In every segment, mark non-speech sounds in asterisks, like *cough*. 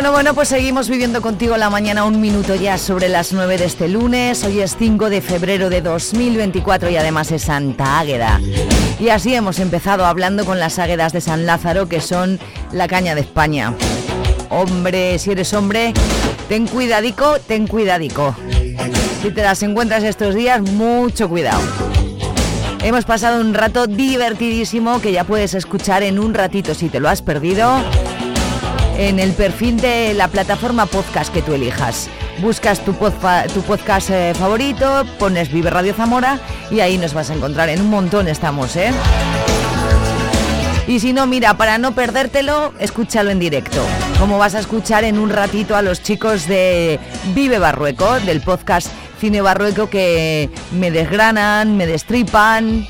Bueno, bueno, pues seguimos viviendo contigo la mañana un minuto ya sobre las 9 de este lunes. Hoy es 5 de febrero de 2024 y además es Santa Águeda. Y así hemos empezado hablando con las águedas de San Lázaro, que son la caña de España. Hombre, si eres hombre, ten cuidadico, ten cuidadico. Si te las encuentras estos días, mucho cuidado. Hemos pasado un rato divertidísimo que ya puedes escuchar en un ratito si te lo has perdido en el perfil de la plataforma podcast que tú elijas. Buscas tu, podcast eh, favorito, pones Vive Radio Zamora y ahí nos vas a encontrar. En un montón estamos, ¿eh? Y si no, mira, para no perdértelo, escúchalo en directo. Como vas a escuchar en un ratito a los chicos de Vive Barrueco, del podcast Cine Barrueco, que me desgranan, me destripan,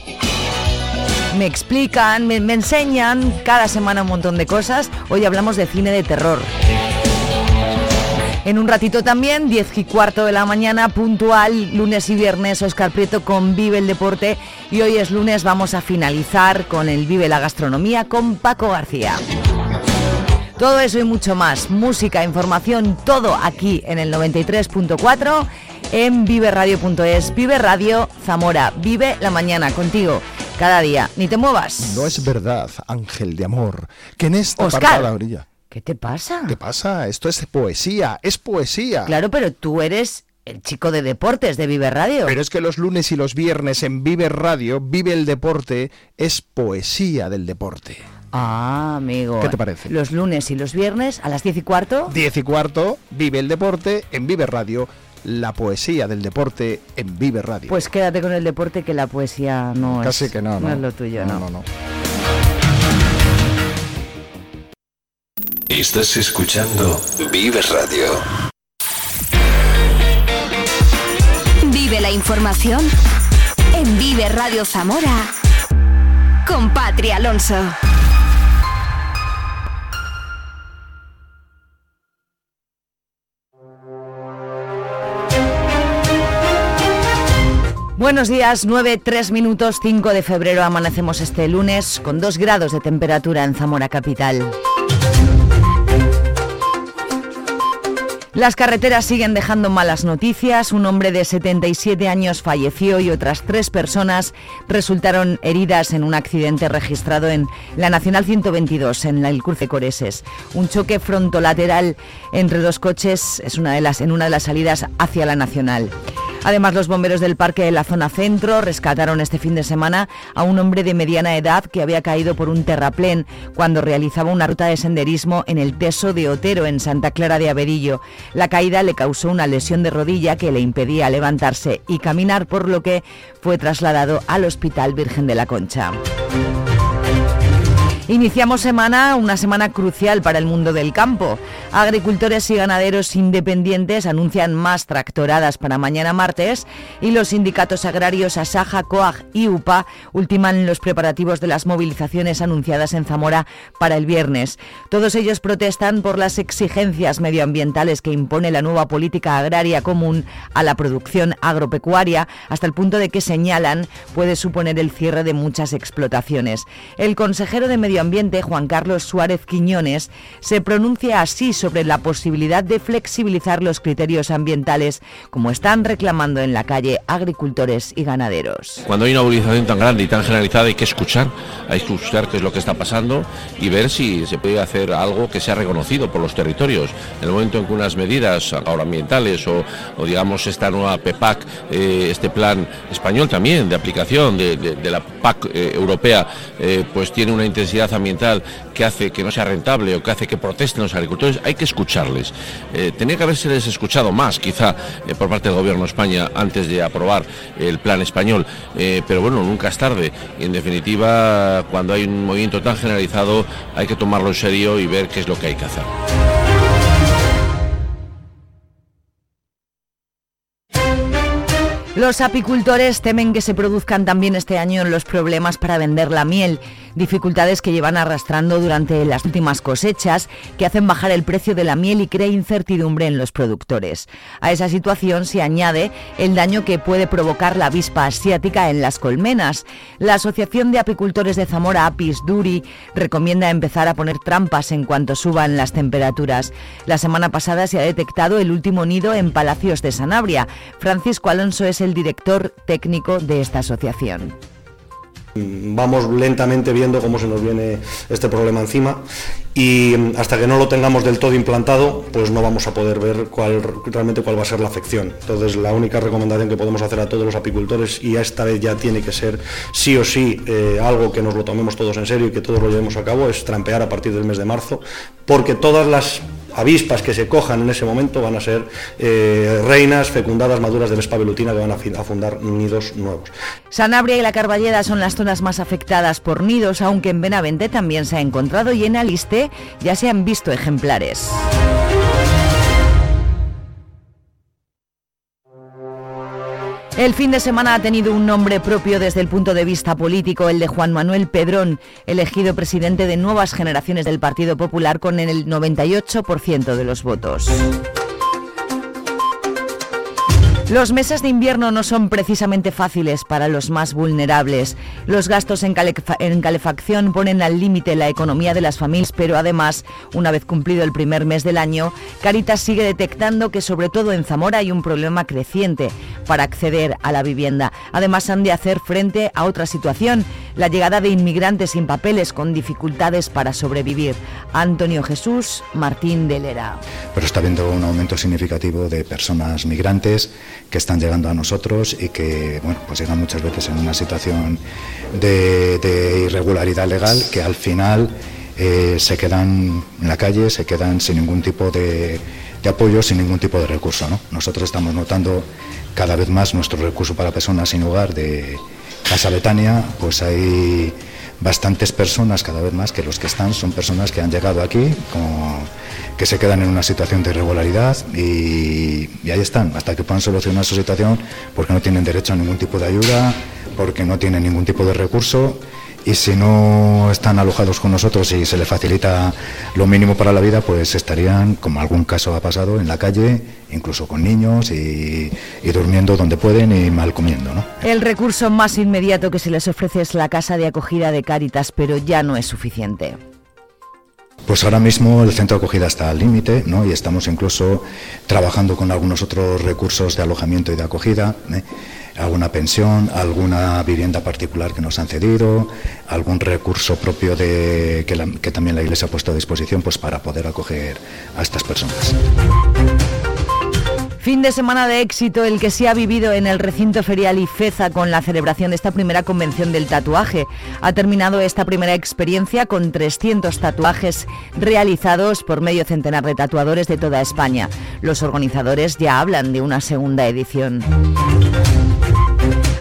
me explican, me, enseñan cada semana un montón de cosas. Hoy hablamos de cine de terror. En un ratito también, 10 y cuarto de la mañana, puntual, lunes y viernes, Oscar Prieto con Vive el Deporte. Y hoy es lunes, vamos a finalizar con el Vive la Gastronomía con Paco García. Todo eso y mucho más, música, información, todo aquí en el 93.4 en viveradio.es. Vive Radio Zamora, vive la mañana contigo cada día. Ni te muevas. No es verdad, ángel de amor, que en esta Oscar, parte de la orilla. ¿Qué te pasa? ¿Qué pasa? Esto es poesía, es poesía. Claro, pero tú eres el chico de deportes de Vive Radio. Pero es que los lunes y los viernes en Vive Radio, Vive el Deporte, es poesía del deporte. Ah, amigo. ¿Qué te parece? Los lunes y los viernes a las 10 y cuarto. 10 y cuarto, Vive el Deporte en Vive Radio la poesía del deporte en Vive Radio. Pues quédate con el deporte que la poesía no Casi es que no, no. es lo tuyo, no. no, no. Estás escuchando Vive Radio. Vive la información en Vive Radio Zamora con Patri Alonso. Buenos días, 9, 3 minutos, 5 de febrero amanecemos este lunes con 2 grados de temperatura en Zamora Capital. Las carreteras siguen dejando malas noticias. Un hombre de 77 años falleció y otras tres personas resultaron heridas en un accidente registrado en la Nacional 122, en el cruce Coreses. Un choque frontolateral entre dos coches es una de las, en una de las salidas hacia la Nacional. Además, los bomberos del parque de la zona centro rescataron este fin de semana a un hombre de mediana edad que había caído por un terraplén cuando realizaba una ruta de senderismo en el Teso de Otero, en Santa Clara de Averillo. La caída le causó una lesión de rodilla que le impedía levantarse y caminar, por lo que fue trasladado al Hospital Virgen de la Concha. Iniciamos semana, una semana crucial para el mundo del campo. Agricultores y ganaderos independientes anuncian más tractoradas para mañana martes y los sindicatos agrarios Asaja, COAG y UPA ultiman los preparativos de las movilizaciones anunciadas en Zamora para el viernes. Todos ellos protestan por las exigencias medioambientales que impone la nueva política agraria común a la producción agropecuaria, hasta el punto de que señalan puede suponer el cierre de muchas explotaciones. El consejero de Medio Ambiente, Juan Carlos Suárez Quiñones, se pronuncia así sobre la posibilidad de flexibilizar los criterios ambientales, como están reclamando en la calle agricultores y ganaderos. Cuando hay una movilización tan grande y tan generalizada hay que escuchar, hay que escuchar qué es lo que está pasando y ver si se puede hacer algo que sea reconocido por los territorios. En el momento en que unas medidas agroambientales o, o digamos esta nueva PEPAC, eh, este plan español también de aplicación de la PAC eh, europea, eh, pues tiene una intensidad ambiental que hace que no sea rentable o que hace que protesten los agricultores, hay que escucharles. Eh, tenía que haberse escuchado más, quizá, eh, por parte del Gobierno de España antes de aprobar el plan español, eh, pero bueno, nunca es tarde. En definitiva, cuando hay un movimiento tan generalizado, hay que tomarlo en serio y ver qué es lo que hay que hacer. Los apicultores temen que se produzcan también este año los problemas para vender la miel dificultades que llevan arrastrando durante las últimas cosechas, que hacen bajar el precio de la miel y crea incertidumbre en los productores. A esa situación se añade el daño que puede provocar la avispa asiática en las colmenas. La Asociación de Apicultores de Zamora, Apis Duri, recomienda empezar a poner trampas en cuanto suban las temperaturas. La semana pasada se ha detectado el último nido en Palacios de Sanabria. Francisco Alonso es el director técnico de esta asociación. Vamos lentamente viendo cómo se nos viene este problema encima y hasta que no lo tengamos del todo implantado, pues no vamos a poder ver realmente cuál va a ser la afección. Entonces la única recomendación que podemos hacer a todos los apicultores, y esta vez ya tiene que ser sí o sí eh, algo que nos lo tomemos todos en serio y que todos lo llevemos a cabo, es trampear a partir del mes de marzo, porque todas las avispas que se cojan en ese momento van a ser eh, reinas fecundadas maduras de Vespa velutina que van a, fundar nidos nuevos. Sanabria y la Carballeda son las zonas más afectadas por nidos, aunque en Benavente también se ha encontrado y en Aliste ya se han visto ejemplares. El fin de semana ha tenido un nombre propio desde el punto de vista político, el de Juan Manuel Pedrón, elegido presidente de nuevas generaciones del Partido Popular con el 98% de los votos. Los meses de invierno no son precisamente fáciles para los más vulnerables. Los gastos en, calefacción ponen al límite la economía de las familias, pero además, una vez cumplido el primer mes del año, Caritas sigue detectando que sobre todo en Zamora hay un problema creciente para acceder a la vivienda. Además, han de hacer frente a otra situación, la llegada de inmigrantes sin papeles con dificultades para sobrevivir. Antonio Jesús Martín de Lera. Pero está habiendo un aumento significativo de personas migrantes que están llegando a nosotros y que bueno, pues llegan muchas veces en una situación de, irregularidad legal que al final eh, se quedan en la calle, se quedan sin ningún tipo de, apoyo, sin ningún tipo de recurso. Nosotros estamos notando cada vez más nuestro recurso para personas sin hogar de Casa Betania, pues hay bastantes personas cada vez más que los que están son personas que han llegado aquí, que se quedan en una situación de irregularidad y, y, ahí están, hasta que puedan solucionar su situación porque no tienen derecho a ningún tipo de ayuda, porque no tienen ningún tipo de recurso y si no están alojados con nosotros y se les facilita lo mínimo para la vida, pues estarían, como algún caso ha pasado, en la calle, incluso con niños y, durmiendo donde pueden y mal comiendo. ¿no? El recurso más inmediato que se les ofrece es la casa de acogida de Cáritas, pero ya no es suficiente. Pues ahora mismo el centro de acogida está al límite ¿no? y estamos incluso trabajando con algunos otros recursos de alojamiento y de acogida. ¿eh? alguna pensión, alguna vivienda particular que nos han cedido, algún recurso propio de, que, también la Iglesia ha puesto a disposición pues, para poder acoger a estas personas. Fin de semana de éxito el que se ha vivido en el recinto ferial IFEZA con la celebración de esta primera convención del tatuaje. Ha terminado esta primera experiencia con 300 tatuajes realizados por medio centenar de tatuadores de toda España. Los organizadores ya hablan de una segunda edición.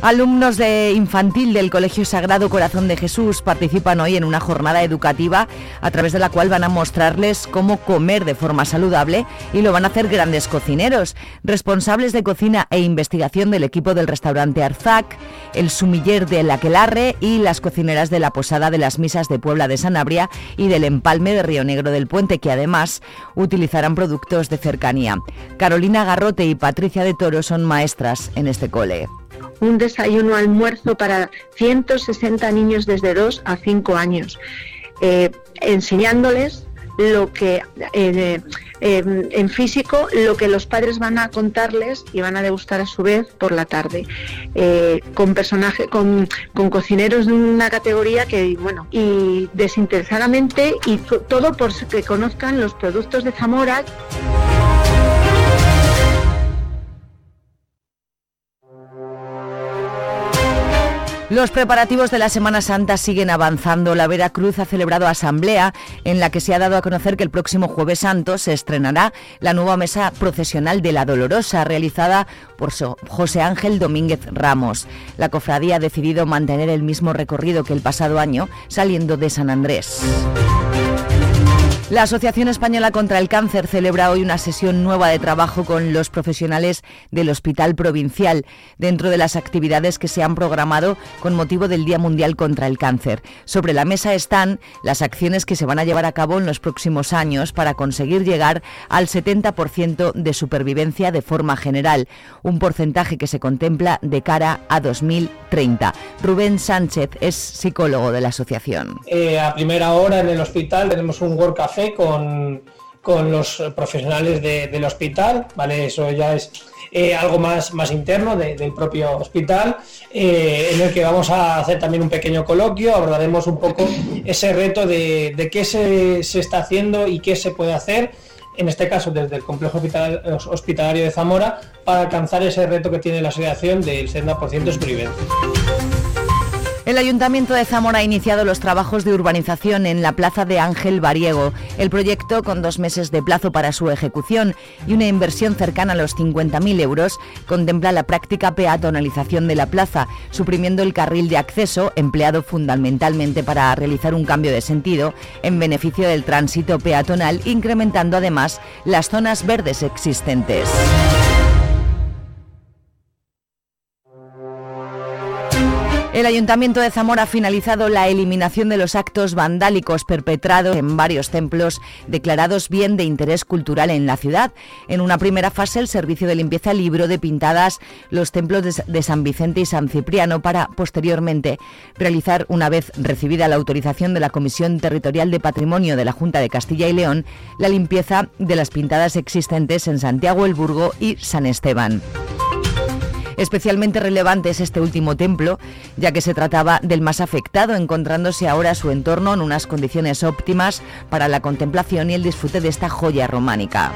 Alumnos de infantil del Colegio Sagrado Corazón de Jesús participan hoy en una jornada educativa a través de la cual van a mostrarles cómo comer de forma saludable y lo van a hacer grandes cocineros, responsables de cocina e investigación del equipo del restaurante Arzac, el sumiller de Aquelarre y las cocineras de la Posada de las Misas de Puebla de Sanabria y del Empalme de Río Negro del Puente, que además utilizarán productos de cercanía. Carolina Garrote y Patricia de Toro son maestras en este cole un desayuno almuerzo para 160 niños desde 2 a 5 años, eh, enseñándoles lo que eh, eh, en físico lo que los padres van a contarles y van a degustar a su vez por la tarde con personajes con, con, cocineros de una categoría que bueno y desinteresadamente y todo por que conozcan los productos de Zamora Los preparativos de la Semana Santa siguen avanzando. La Veracruz ha celebrado asamblea en la que se ha dado a conocer que el próximo jueves santo se estrenará la nueva mesa procesional de la Dolorosa realizada por José Ángel Domínguez Ramos. La cofradía ha decidido mantener el mismo recorrido que el pasado año saliendo de San Andrés. La Asociación Española contra el Cáncer celebra hoy una sesión nueva de trabajo con los profesionales del Hospital Provincial, dentro de las actividades que se han programado con motivo del Día Mundial contra el Cáncer. Sobre la mesa están las acciones que se van a llevar a cabo en los próximos años para conseguir llegar al 70% de supervivencia de forma general, un porcentaje que se contempla de cara a 2030. Rubén Sánchez es psicólogo de la asociación. Eh, a primera hora en el hospital tenemos un World Café con, los profesionales del hospital, ¿vale? Eso ya es eh, algo más, más interno del propio hospital, eh, en el que vamos a hacer también un pequeño coloquio, abordaremos un poco ese reto de, qué se, se, está haciendo y qué se puede hacer, en este caso desde el complejo hospitalario de Zamora, para alcanzar ese reto que tiene la asociación del 70% de supervivencia. El Ayuntamiento de Zamora ha iniciado los trabajos de urbanización en la plaza de Ángel Bariego. El proyecto, con dos meses de plazo para su ejecución y una inversión cercana a los 50.000 euros, contempla la práctica peatonalización de la plaza, suprimiendo el carril de acceso, empleado fundamentalmente para realizar un cambio de sentido, en beneficio del tránsito peatonal, incrementando además las zonas verdes existentes. El Ayuntamiento de Zamora ha finalizado la eliminación de los actos vandálicos perpetrados en varios templos declarados bien de interés cultural en la ciudad. En una primera fase, el servicio de limpieza libró de pintadas los templos de San Vicente y San Cipriano para, posteriormente, realizar, una vez recibida la autorización de la Comisión Territorial de Patrimonio de la Junta de Castilla y León, la limpieza de las pintadas existentes en Santiago el Burgo y San Esteban. Especialmente relevante es este último templo, ya que se trataba del más afectado, encontrándose ahora su entorno en unas condiciones óptimas para la contemplación y el disfrute de esta joya románica.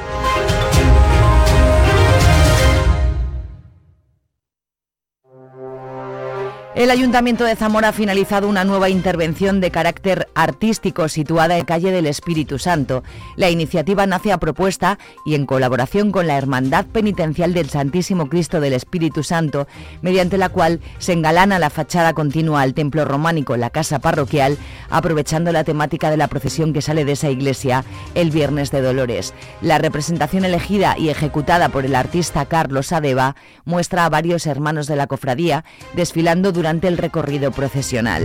El Ayuntamiento de Zamora ha finalizado una nueva intervención de carácter artístico situada en calle del Espíritu Santo. La iniciativa nace a propuesta y en colaboración con la Hermandad Penitencial del Santísimo Cristo del Espíritu Santo, mediante la cual se engalana la fachada continua al templo románico, la casa parroquial, aprovechando la temática de la procesión que sale de esa iglesia el Viernes de Dolores. La representación elegida y ejecutada por el artista Carlos Adeba muestra a varios hermanos de la cofradía desfilando durante durante el recorrido procesional.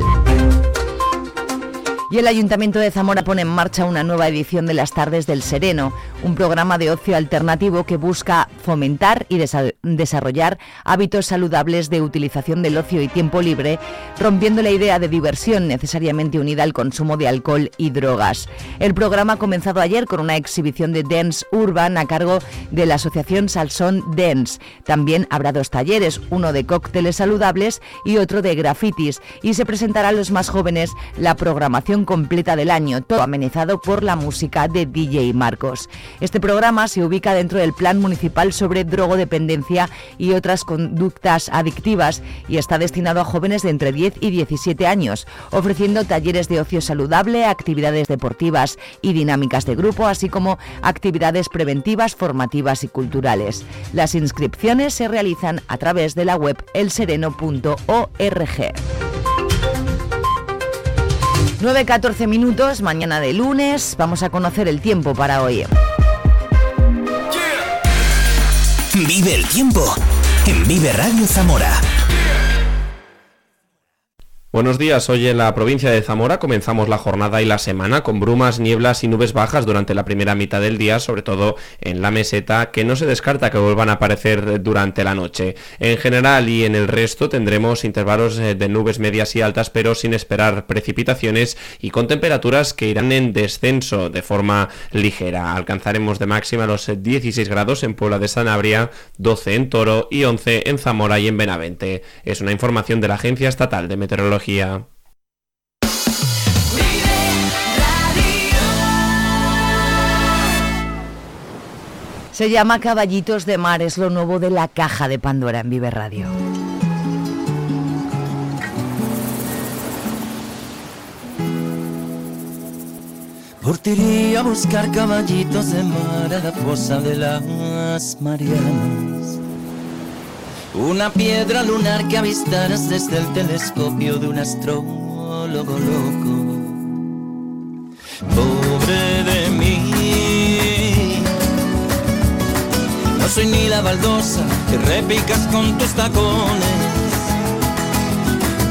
Y el Ayuntamiento de Zamora pone en marcha una nueva edición de las Tardes del Sereno, un programa de ocio alternativo que busca fomentar y desarrollar hábitos saludables de utilización del ocio y tiempo libre, rompiendo la idea de diversión necesariamente unida al consumo de alcohol y drogas. El programa ha comenzado ayer con una exhibición de dance urban a cargo de la asociación Salsón Dance. También habrá dos talleres, uno de cócteles saludables y otro de grafitis, y se presentará a los más jóvenes la programación completa del año, todo amenizado por la música de DJ Marcos. Este programa se ubica dentro del Plan Municipal sobre Drogodependencia y otras conductas adictivas y está destinado a jóvenes de entre 10 y 17 años, ofreciendo talleres de ocio saludable, actividades deportivas y dinámicas de grupo, así como actividades preventivas, formativas y culturales. Las inscripciones se realizan a través de la web elsereno.org. 9.14 minutos, mañana de lunes. Vamos a conocer el tiempo para hoy. Vive el tiempo en Vive Radio Zamora. Buenos días, hoy en la provincia de Zamora comenzamos la jornada y la semana con brumas, nieblas y nubes bajas durante la primera mitad del día, sobre todo en la meseta, que no se descarta que vuelvan a aparecer durante la noche. En general y en el resto tendremos intervalos eh, de nubes medias y altas, pero sin esperar precipitaciones y con temperaturas que irán en descenso de forma ligera. Alcanzaremos de máxima los 16 grados en Puebla de Sanabria, 12 en Toro y 11 en Zamora y en Benavente. Es una información de la Agencia Estatal de Meteorología se llama Caballitos de Mar, es lo nuevo de la caja de Pandora en Vive Radio. Por a buscar caballitos de mar a la fosa de las Marianas una piedra lunar que avistaras desde el telescopio de un astrólogo loco. Pobre de mí. No soy ni la baldosa que repicas con tus tacones.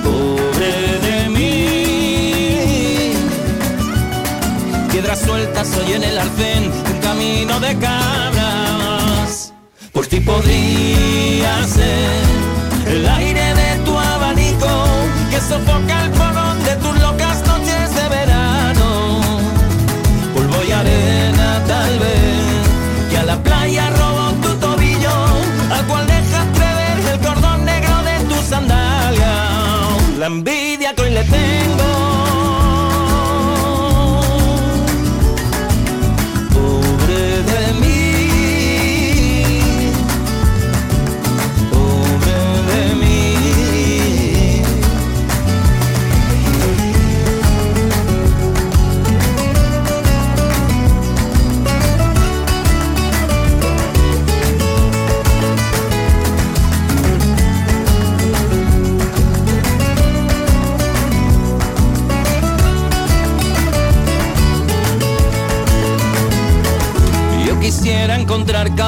Pobre de mí. Piedras sueltas hoy en el arcén, un camino de cabras. Por ti podría ser el aire de tu abanico que sofoca el fogón de tus locas noches de verano. Polvo y arena tal vez, que a la playa robó tu tobillo, al cual dejaste ver el cordón negro de tu sandalia. La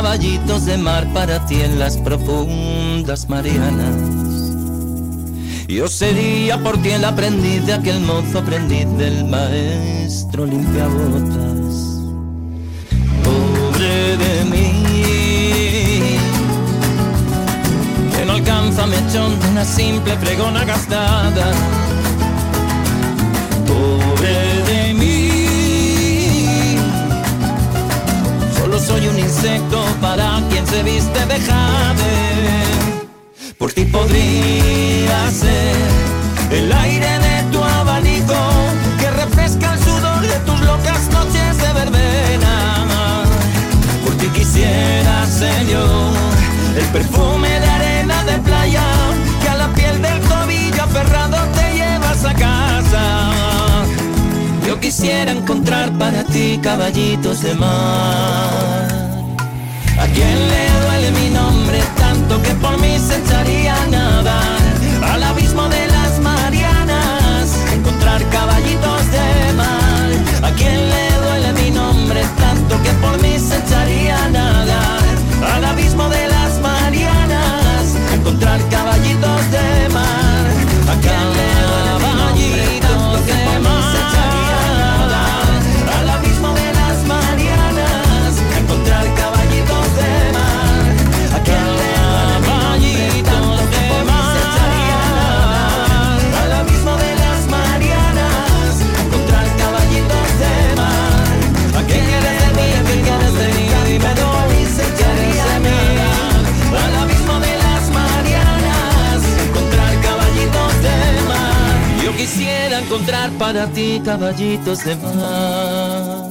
caballitos de mar para ti en las profundas Marianas. Yo sería por ti el aprendiz de aquel mozo aprendiz del maestro limpiabotas. Pobre de mí, que no alcanza mechón de una simple fregona gastada. Soy un insecto para quien se viste de. Por ti podría ser el aire de tu abanico que refresca el sudor de tus locas noches de verbena. Por ti quisiera ser yo el perfume de arena de playa que a la piel del tobillo aferrado te llevas a casa. Quisiera encontrar para ti caballitos de mar. ¿A quién le duele mi nombre tanto que por mí se echaría nadar al abismo de las Marianas? Encontrar caballitos de mar. ¿A quién le duele mi nombre tanto que por mí encontrar para ti caballitos de mar.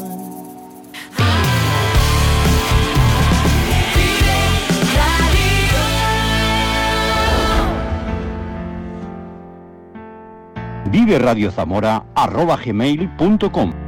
Vive Radio Zamora arroba gmail.com Puedo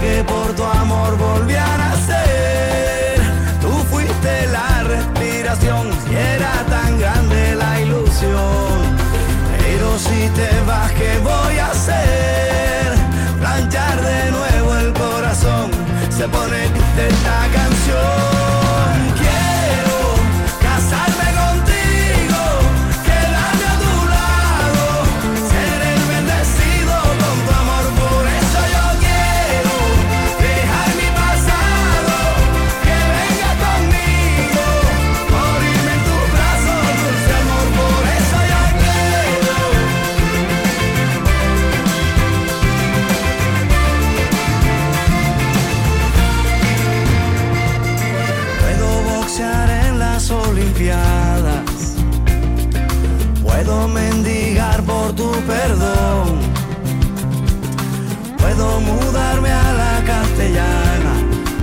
Que por tu amor volví a nacer. Tú fuiste la respiración y era tan grande la ilusión. Pero si te vas, ¿qué voy a hacer? Planchar de nuevo el corazón. Se pone triste esta canción.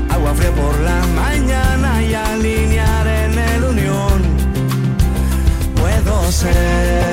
Agua fría por la mañana y alinear en el unión. Puedo ser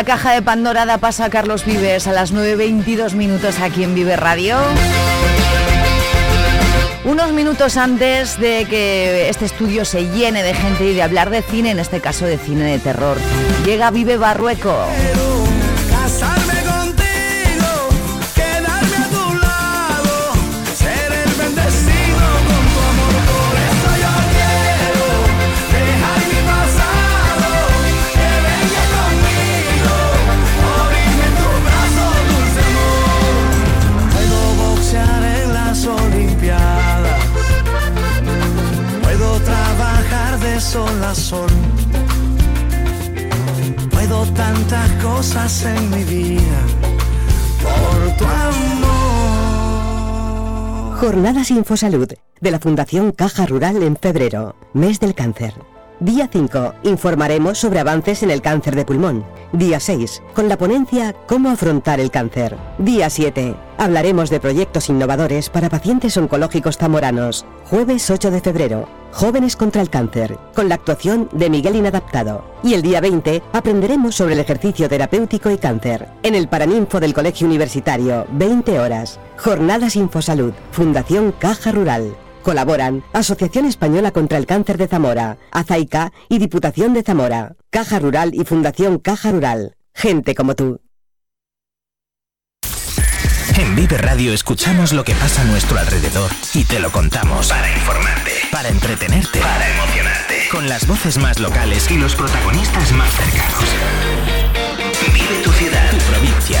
La caja de Pandora da pasa a Carlos Vives a las 9.22 minutos aquí en Vive Radio. Unos minutos antes de que este estudio se llene de gente y de hablar de cine, en este caso de cine de terror, llega Vive Barrueco. Sol. Puedo tantas cosas en mi vida por tu amor. Jornadas Infosalud de la Fundación Caja Rural en febrero, mes del cáncer. Día 5, informaremos sobre avances en el cáncer de pulmón. Día 6, con la ponencia Cómo afrontar el cáncer. Día 7, hablaremos de proyectos innovadores para pacientes oncológicos zamoranos. Jueves 8 de febrero, Jóvenes contra el cáncer, con la actuación de Miguel Inadaptado. Y el día 20 aprenderemos sobre el ejercicio terapéutico y cáncer, en el Paraninfo del Colegio Universitario, 20 horas. Jornadas Infosalud, Fundación Caja Rural. Colaboran Asociación Española contra el Cáncer de Zamora, Azaica y Diputación de Zamora, Caja Rural y Fundación Caja Rural. Gente como tú. En Vive Radio escuchamos lo que pasa a nuestro alrededor y te lo contamos para informarte, para entretenerte, para emocionarte, con las voces más locales y los protagonistas más cercanos. Vive tu ciudad, tu provincia,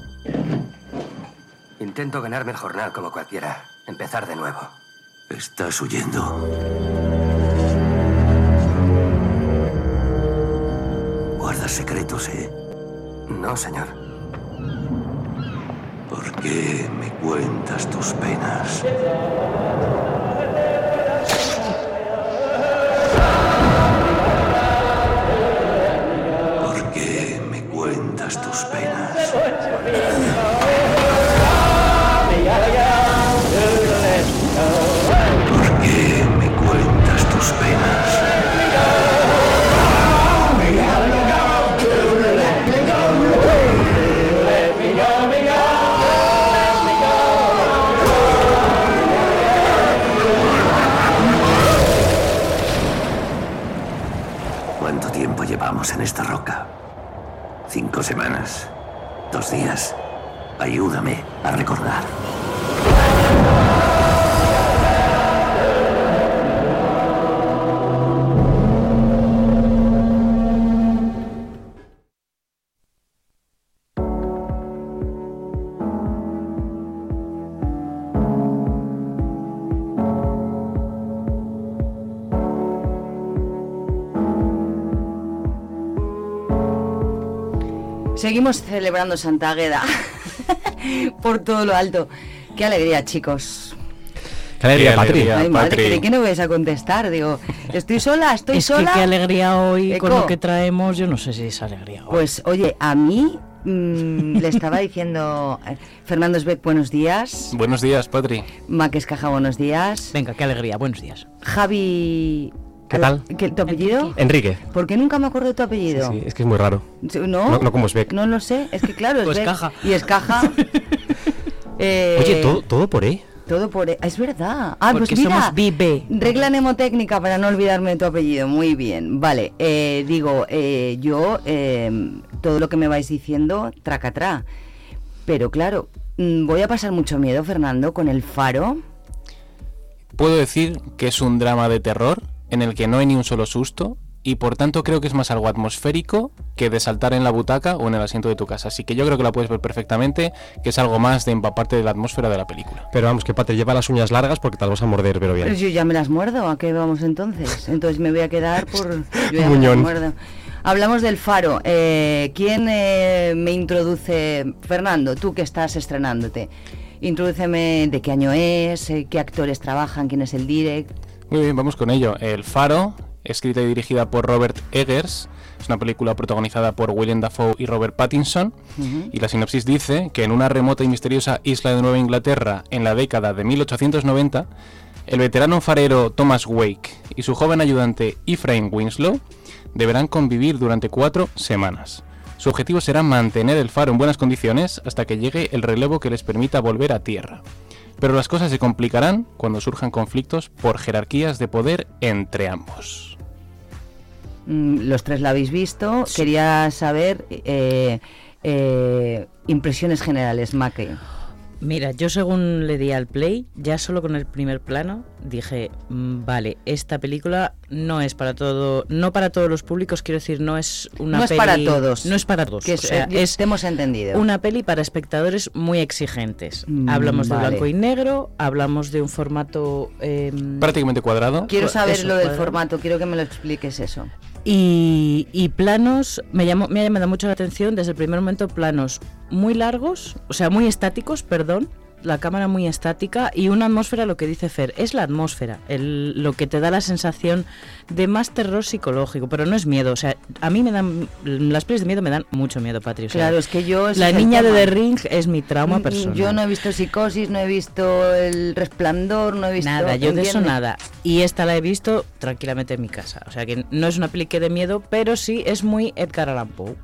Intento ganarme el jornal como cualquiera. Empezar de nuevo. Estás huyendo. Guardas secretos, ¿eh? No, señor. ¿Por qué me cuentas tus penas? ¿Por qué me cuentas tus penas? ¿Por Seguimos celebrando Santa Agueda *laughs* por todo lo alto. Qué alegría, chicos. Qué alegría, Qué Patri. Ay, madre, Patri. creí que no vais a contestar. Digo, estoy sola, estoy es sola. que qué alegría hoy con lo que traemos, yo no sé si es alegría hoy. Pues oye, a mí mm, le estaba diciendo eh, Fernando Esbeck, buenos días. Buenos días, Patri. Maques Caja, buenos días. Venga, qué alegría, buenos días. Javi... ¿Qué tal? ¿qué- ¿Tu apellido? Enrique. ¿Por qué nunca me acuerdo de tu apellido? Sí, es que es muy raro. ¿No? No, no como Sveck. No lo sé, es que claro, *laughs* Pues Esbeck caja. y es caja. *laughs* Eh, Oye, todo, todo por E. Todo por... e- Es verdad. Ah, Porque pues mira, somos Vive. regla mnemotécnica para no olvidarme de tu apellido. Muy bien. Vale, eh, digo, eh, yo eh, todo lo que me vais diciendo, tracatrá. Pero claro, mm, voy a pasar mucho miedo, Fernando, con el faro. Puedo decir que es un drama de terror en el que no hay ni un solo susto y por tanto creo que es más algo atmosférico que de saltar en la butaca o en el asiento de tu casa. Así que yo creo que la puedes ver perfectamente, que es algo más de empaparte de la atmósfera de la película. Pero vamos, que Patri lleva las uñas largas porque te las vas a morder, pero bien. Pero yo ya me las muerdo, ¿a qué vamos entonces? *laughs* Entonces me voy a quedar por... Yo ya me las *laughs* Muñón. muerdo. Hablamos del faro. Eh, ¿Quién eh, me introduce? Fernando, tú que estás estrenándote. Introdúceme de qué año es, eh, qué actores trabajan, quién es el direct. Muy bien, vamos con ello. El Faro, escrita y dirigida por Robert Eggers, es una película protagonizada por William Dafoe y Robert Pattinson. Y la sinopsis dice que en una remota y misteriosa isla de Nueva Inglaterra en la década de 1890, el veterano farero Thomas Wake y su joven ayudante Ephraim Winslow deberán convivir durante cuatro semanas. Su objetivo será mantener el faro en buenas condiciones hasta que llegue el relevo que les permita volver a tierra. Pero las cosas se complicarán cuando surjan conflictos por jerarquías de poder entre ambos. Mm, los tres la habéis visto. Quería saber eh, eh, impresiones generales, Maque. Mira, yo según le di al play, ya solo con el primer plano, dije, mm, vale, esta película no es para todo, no para todos los públicos, quiero decir, no es una no es para todos. No es para todos. Que o es, sea, eh, es hemos entendido. una peli para espectadores muy exigentes. Mm, hablamos de blanco y negro, hablamos de un formato... em, Prácticamente cuadrado. Quiero saber eso, lo del cuadrado. formato, quiero que me lo expliques eso. Y, y planos, me, llamó, me ha llamado mucho la atención desde el primer momento, planos muy largos, o sea, muy estáticos, perdón, la cámara muy estática y una atmósfera, lo que dice Fer, es la atmósfera, el, lo que te da la sensación de más terror psicológico, pero no es miedo, o sea, a mí me dan, las pelis de miedo me dan mucho miedo, Patri. o sea, Claro, es que yo... La niña de. The Ring es mi trauma Mm, personal. Yo no he visto Psicosis, no he visto El Resplandor, no he visto... Nada, yo de eso nada. Y esta la he visto tranquilamente en mi casa. O sea que no es una peli que de miedo, pero sí es muy Edgar Allan Poe.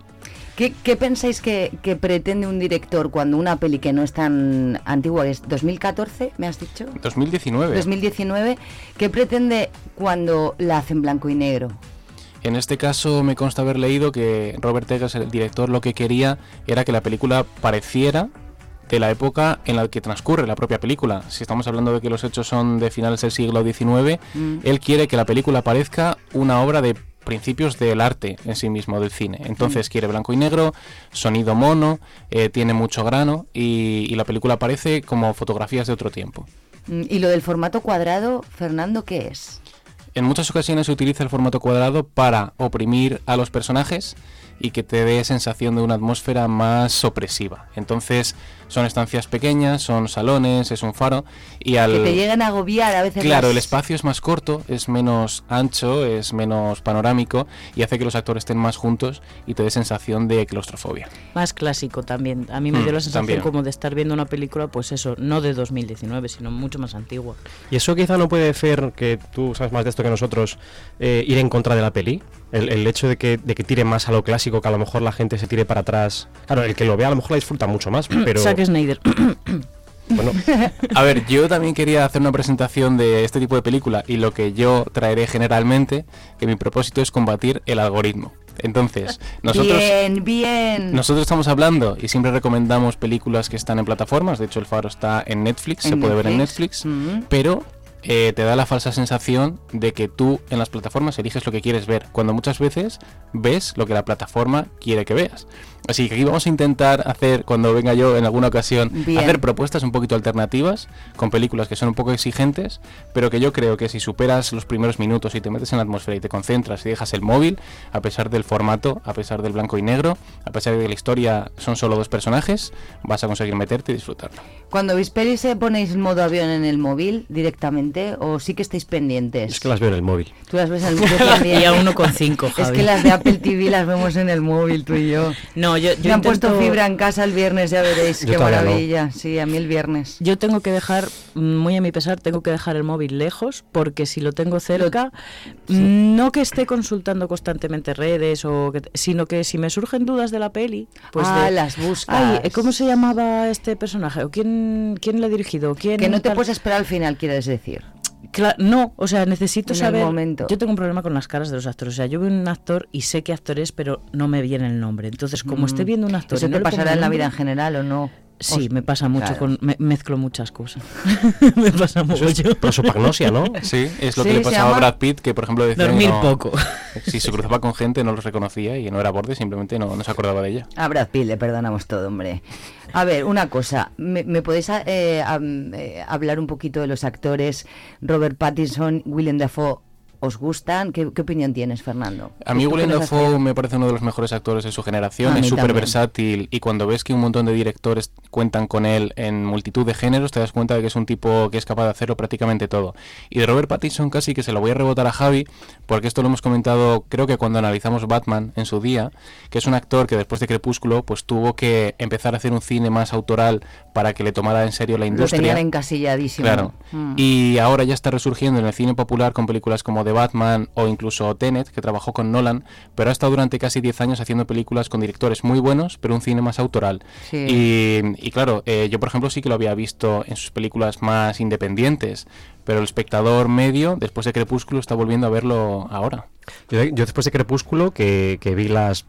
¿Qué, qué pensáis que, que pretende un director cuando una peli que no es tan antigua, es 2014, me has dicho? 2019. 2019, ¿qué pretende cuando la hace en blanco y negro? En este caso me consta haber leído que Robert Eggers, el director, lo que quería era que la película pareciera de la época en la que transcurre la propia película. Si estamos hablando de que los hechos son de finales del siglo XIX, Mm. él quiere que la película parezca una obra de principios del arte en sí mismo, del cine. Entonces quiere blanco y negro, sonido mono, eh, tiene mucho grano y, y la película parece como fotografías de otro tiempo. Mm, ¿Y lo del formato cuadrado, Fernando, qué es? En muchas ocasiones se utiliza el formato cuadrado para oprimir a los personajes y que te dé sensación de una atmósfera más opresiva. Entonces son estancias pequeñas, son salones, es un faro y al Que te llegan a agobiar a veces. Claro, las- el espacio es más corto, es menos ancho, es menos panorámico y hace que los actores estén más juntos y te dé sensación de claustrofobia. Más clásico también. A mí me Mm, dio la sensación también. como de estar viendo una película, pues eso, no de 2019, sino mucho más antigua. ¿Y eso quizá no puede hacer, que tú sabes más de esto que nosotros, eh, ir en contra de la peli? El, el hecho de que, de que tire más a lo clásico, que a lo mejor la gente se tire para atrás. Claro, el que lo vea a lo mejor la disfruta mucho más, *clears throat* pero... Zack Snyder. *coughs* Bueno, A ver, yo también quería hacer una presentación de este tipo de película y lo que yo traeré generalmente, que mi propósito es combatir el algoritmo. Entonces, nosotros... Bien, bien. Nosotros estamos hablando y siempre recomendamos películas que están en plataformas. De hecho, El Faro está en Netflix, se puede ver en Netflix. Netflix. Pero eh, te da la falsa sensación de que tú en las plataformas eliges lo que quieres ver, cuando muchas veces ves lo que la plataforma quiere que veas. Así que aquí vamos a intentar hacer, cuando venga yo en alguna ocasión, Bien. hacer propuestas un poquito alternativas, con películas que son un poco exigentes, pero que yo creo que si superas los primeros minutos y te metes en la atmósfera y te concentras y dejas el móvil, a pesar del formato, a pesar del blanco y negro, a pesar de que la historia son solo dos personajes, vas a conseguir meterte y disfrutarlo. Cuando veis pelis, ¿eh, ponéis modo avión en el móvil directamente o sí que estáis pendientes? Es que las veo en el móvil. Tú las ves en el móvil también. *laughs* Y a 1,5, Es que las de Apple TV las vemos en el móvil, tú y yo. No, yo, Me yo han puesto fibra en casa el viernes, ya veréis. Yo qué no. maravilla. Sí, a mí el viernes. Yo tengo que dejar, muy a mi pesar, tengo que dejar el móvil lejos porque si lo tengo cerca, no que esté consultando constantemente redes, o que- sino que si me surgen dudas de la peli, pues Ah, de- las buscas. Ay, ¿cómo se llamaba este personaje? ¿O quién, quién le ha dirigido? ¿Quién Que no te tal? puedes esperar al final, quieres decir. Cla- no, o sea, necesito En el saber. momento. Yo tengo un problema con las caras de los actores. O sea, yo veo un actor y sé qué actor es, pero no me viene el nombre. Entonces, como Mm. esté viendo un actor. ¿Eso no te pasará en la vida en general o no? Sí, Os- me pasa mucho. Claro. Con, me- mezclo muchas cosas. *laughs* me pasa mucho. prosopagnosia, ¿no? *laughs* Sí, es lo Sí, que le pasaba a Brad Pitt, que por ejemplo decía dormir no- poco. *laughs* Si se cruzaba con gente no los reconocía y no era borde, simplemente no, no se acordaba de ella. A Brad Pitt le perdonamos todo, hombre. A ver, una cosa, ¿me, me podéis eh, eh, hablar un poquito de los actores? Robert Pattinson, Willem Dafoe, ¿os gustan? ¿Qué, qué opinión tienes, Fernando? A mí ¿Tú qué Willem Dafoe me parece uno de los mejores actores de su generación, es súper versátil y cuando ves que un montón de directores cuentan con él en multitud de géneros te das cuenta de que es un tipo que es capaz de hacerlo prácticamente todo. Y de Robert Pattinson casi que se lo voy a rebotar a Javi porque esto lo hemos comentado creo que cuando analizamos Batman en su día, que es un actor que después de Crepúsculo pues tuvo que empezar a hacer un cine más autoral para que le tomara en serio la Lo industria. tenían encasilladísimo. Claro. Mm. Y ahora ya está resurgiendo en el cine popular con películas como The Batman o incluso Tenet, que trabajó con Nolan, pero ha estado durante casi 10 años haciendo películas con directores muy buenos, pero un cine más autoral. Sí. Y, y claro, eh, yo por ejemplo sí que lo había visto en sus películas más independientes, pero el espectador medio, después de Crepúsculo, está volviendo a verlo ahora. Yo, yo después de Crepúsculo, que, que vi las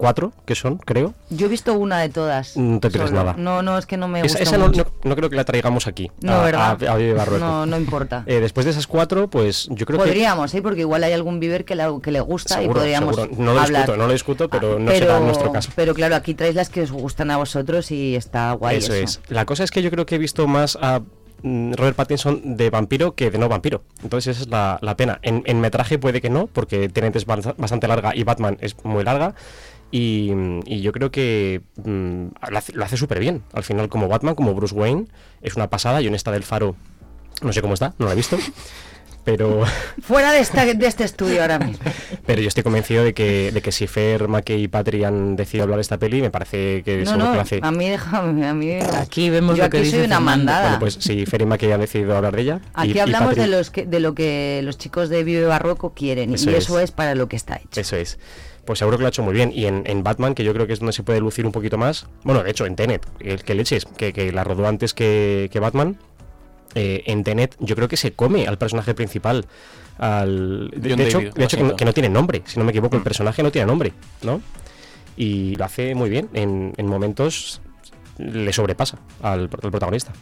cuatro, que son, creo, Yo he visto una de todas. no te solo. nada. No, no, es que no me gusta esa no, mucho. no- no creo que la traigamos aquí. No, a, ¿verdad? a- a Vive Barrueco. No, no importa. Eh, después de esas cuatro, pues yo creo que... Podríamos, ¿eh? porque igual hay algún viver que, la- que le gusta y podríamos seguro. No lo hablar. discuto, no lo discuto, pero no pero, será nuestro caso. Pero claro, aquí traéis las que os gustan a vosotros y está guay eso, eso. es. La cosa es que yo creo que he visto más a mm, Robert Pattinson de vampiro que de no vampiro. Entonces esa es la, la pena. En, en metraje puede que no, porque Tenet es bast- bastante larga y Batman es muy larga. Y, y yo creo que mm, lo hace, lo hace súper bien. Al final, como Batman, como Bruce Wayne, es una pasada. Y en esta del Faro, no sé cómo está, no la he visto. *laughs* Pero, *laughs* Fuera de, esta, de este estudio ahora mismo. *laughs* pero yo estoy convencido de que, de que si Fer, Mackey y Patri han decidido hablar de esta peli, me parece que No, no, que lo hace. a mí déjame, a mí... Aquí vemos Yo lo que aquí dice soy una Fernando. mandada. Bueno, pues si Fer y Mackey han decidido hablar de ella. Aquí y hablamos Patri- de, los que, de lo que los chicos de Vive Barroco quieren Eso y es. eso es para lo que está hecho. Eso es. Pues seguro que lo ha hecho muy bien. Y en, en Batman, que yo creo que es donde se puede lucir un poquito más. Bueno, de hecho, en Tenet, el que leches, que, que la rodó antes que, que Batman. eh, en Tenet, yo creo que se come al personaje principal. Al, de, hecho, David, de hecho que, no, Washington. que no tiene nombre, si no me equivoco, Mm. el personaje no tiene nombre, ¿no? Y lo hace muy bien. En, en momentos le sobrepasa al, al protagonista.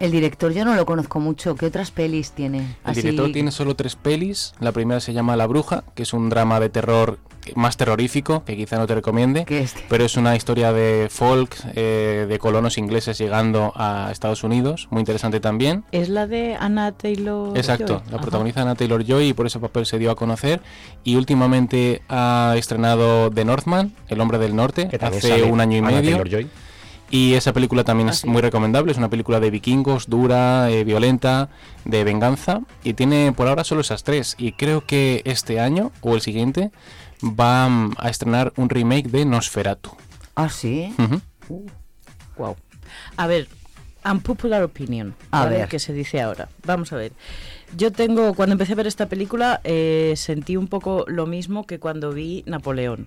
El director yo no lo conozco mucho. ¿Qué otras pelis tiene? El Así- director tiene solo tres pelis. La primera se llama La Bruja, que es un drama de terror más terrorífico, que quizá no te recomiende, pero es una historia de folk, eh, de colonos ingleses llegando a Estados Unidos, muy interesante también. Es la de Anna Taylor. Exacto, Joy. la Ajá. protagoniza Anna Taylor Joy y por ese papel se dio a conocer. Y últimamente ha estrenado The Northman, El hombre del norte, hace un año y Anya medio. Taylor-Joy. Y esa película también es muy recomendable, es una película de vikingos, dura, eh, violenta, de venganza, y tiene por ahora solo esas tres. Y creo que este año o el siguiente va a estrenar un remake de Nosferatu. Ah, sí. Wow. A ver, unpopular opinion. A ver. ¿Qué se dice ahora? Vamos a ver. Yo tengo, cuando empecé a ver esta película, eh, sentí un poco lo mismo que cuando vi Napoleón.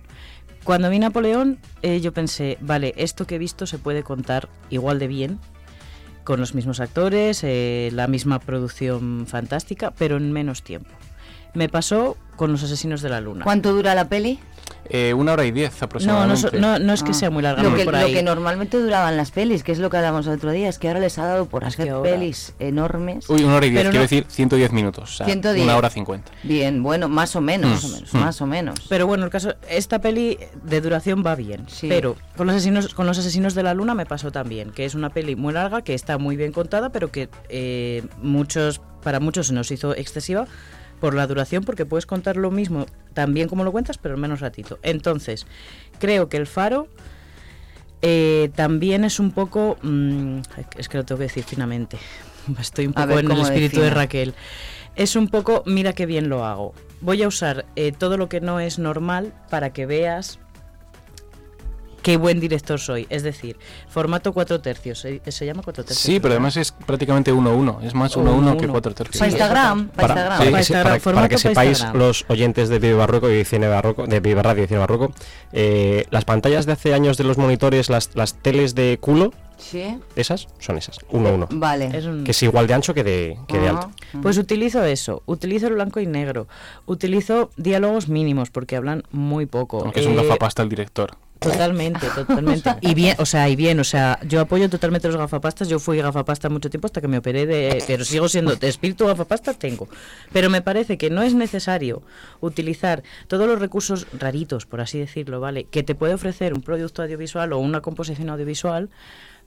Cuando vi Napoleón, eh, yo pensé, vale, esto que he visto se puede contar igual de bien, con los mismos actores, eh, la misma producción fantástica, pero en menos tiempo. Me pasó con Los Asesinos de la Luna. ¿Cuánto dura la peli? Eh, una hora y diez aproximadamente. No, no, no es que sea muy larga. Lo que, por lo ahí. que normalmente duraban las pelis, que es lo que hablamos el otro día, es que ahora les ha dado por hacer pelis enormes. Uy, una hora y diez, Pero quiero no- decir 110 minutos. O sea, 110. Una hora cincuenta. Bien, bueno, más o menos, Mm. más o menos, Mm. más o menos. Pero bueno, el caso, esta peli de duración va bien. Pero con los asesinos, con los asesinos de la luna me pasó también, que es una peli muy larga, que está muy bien contada, pero que eh, muchos, para muchos se nos hizo excesiva por la duración, porque puedes contar lo mismo tan bien como lo cuentas, pero en menos ratito. Entonces, creo que el faro eh, también es un poco, mm, es que lo tengo que decir finamente. *laughs* Estoy un poco ver, en el ¿cómo espíritu de? Raquel. Es un poco, mira qué bien lo hago. Voy a usar eh, todo lo que no es normal para que veas qué buen director soy. Es decir, formato 4 tercios. ¿Se, se llama 4 tercios? Sí, pero además es prácticamente 1-1. Es más 1-1 que 4 tercios. Para Instagram, para, Para, Instagram. sí, Para Instagram, para- para que sepáis Instagram. los oyentes de Vive Barroco y Cine Barroco, de Vive Radio y Cine Barroco, eh, las pantallas de hace años de los monitores, las, las teles de culo, Sí. esas son esas, 1-1. Vale. Es un- Que es igual de ancho que de, que de alto. Pues utilizo eso, utilizo el blanco y negro, utilizo diálogos mínimos porque hablan muy poco. Aunque es un Eh, gafapasta el director. Totalmente, *laughs* totalmente. Y bien, o sea, y bien, o sea, yo apoyo totalmente los gafapastas. Yo fui gafapasta mucho tiempo hasta que me operé de, pero sigo siendo de espíritu gafapasta tengo. Pero me parece que no es necesario utilizar todos los recursos raritos, por así decirlo, ¿vale? Que te puede ofrecer un producto audiovisual o una composición audiovisual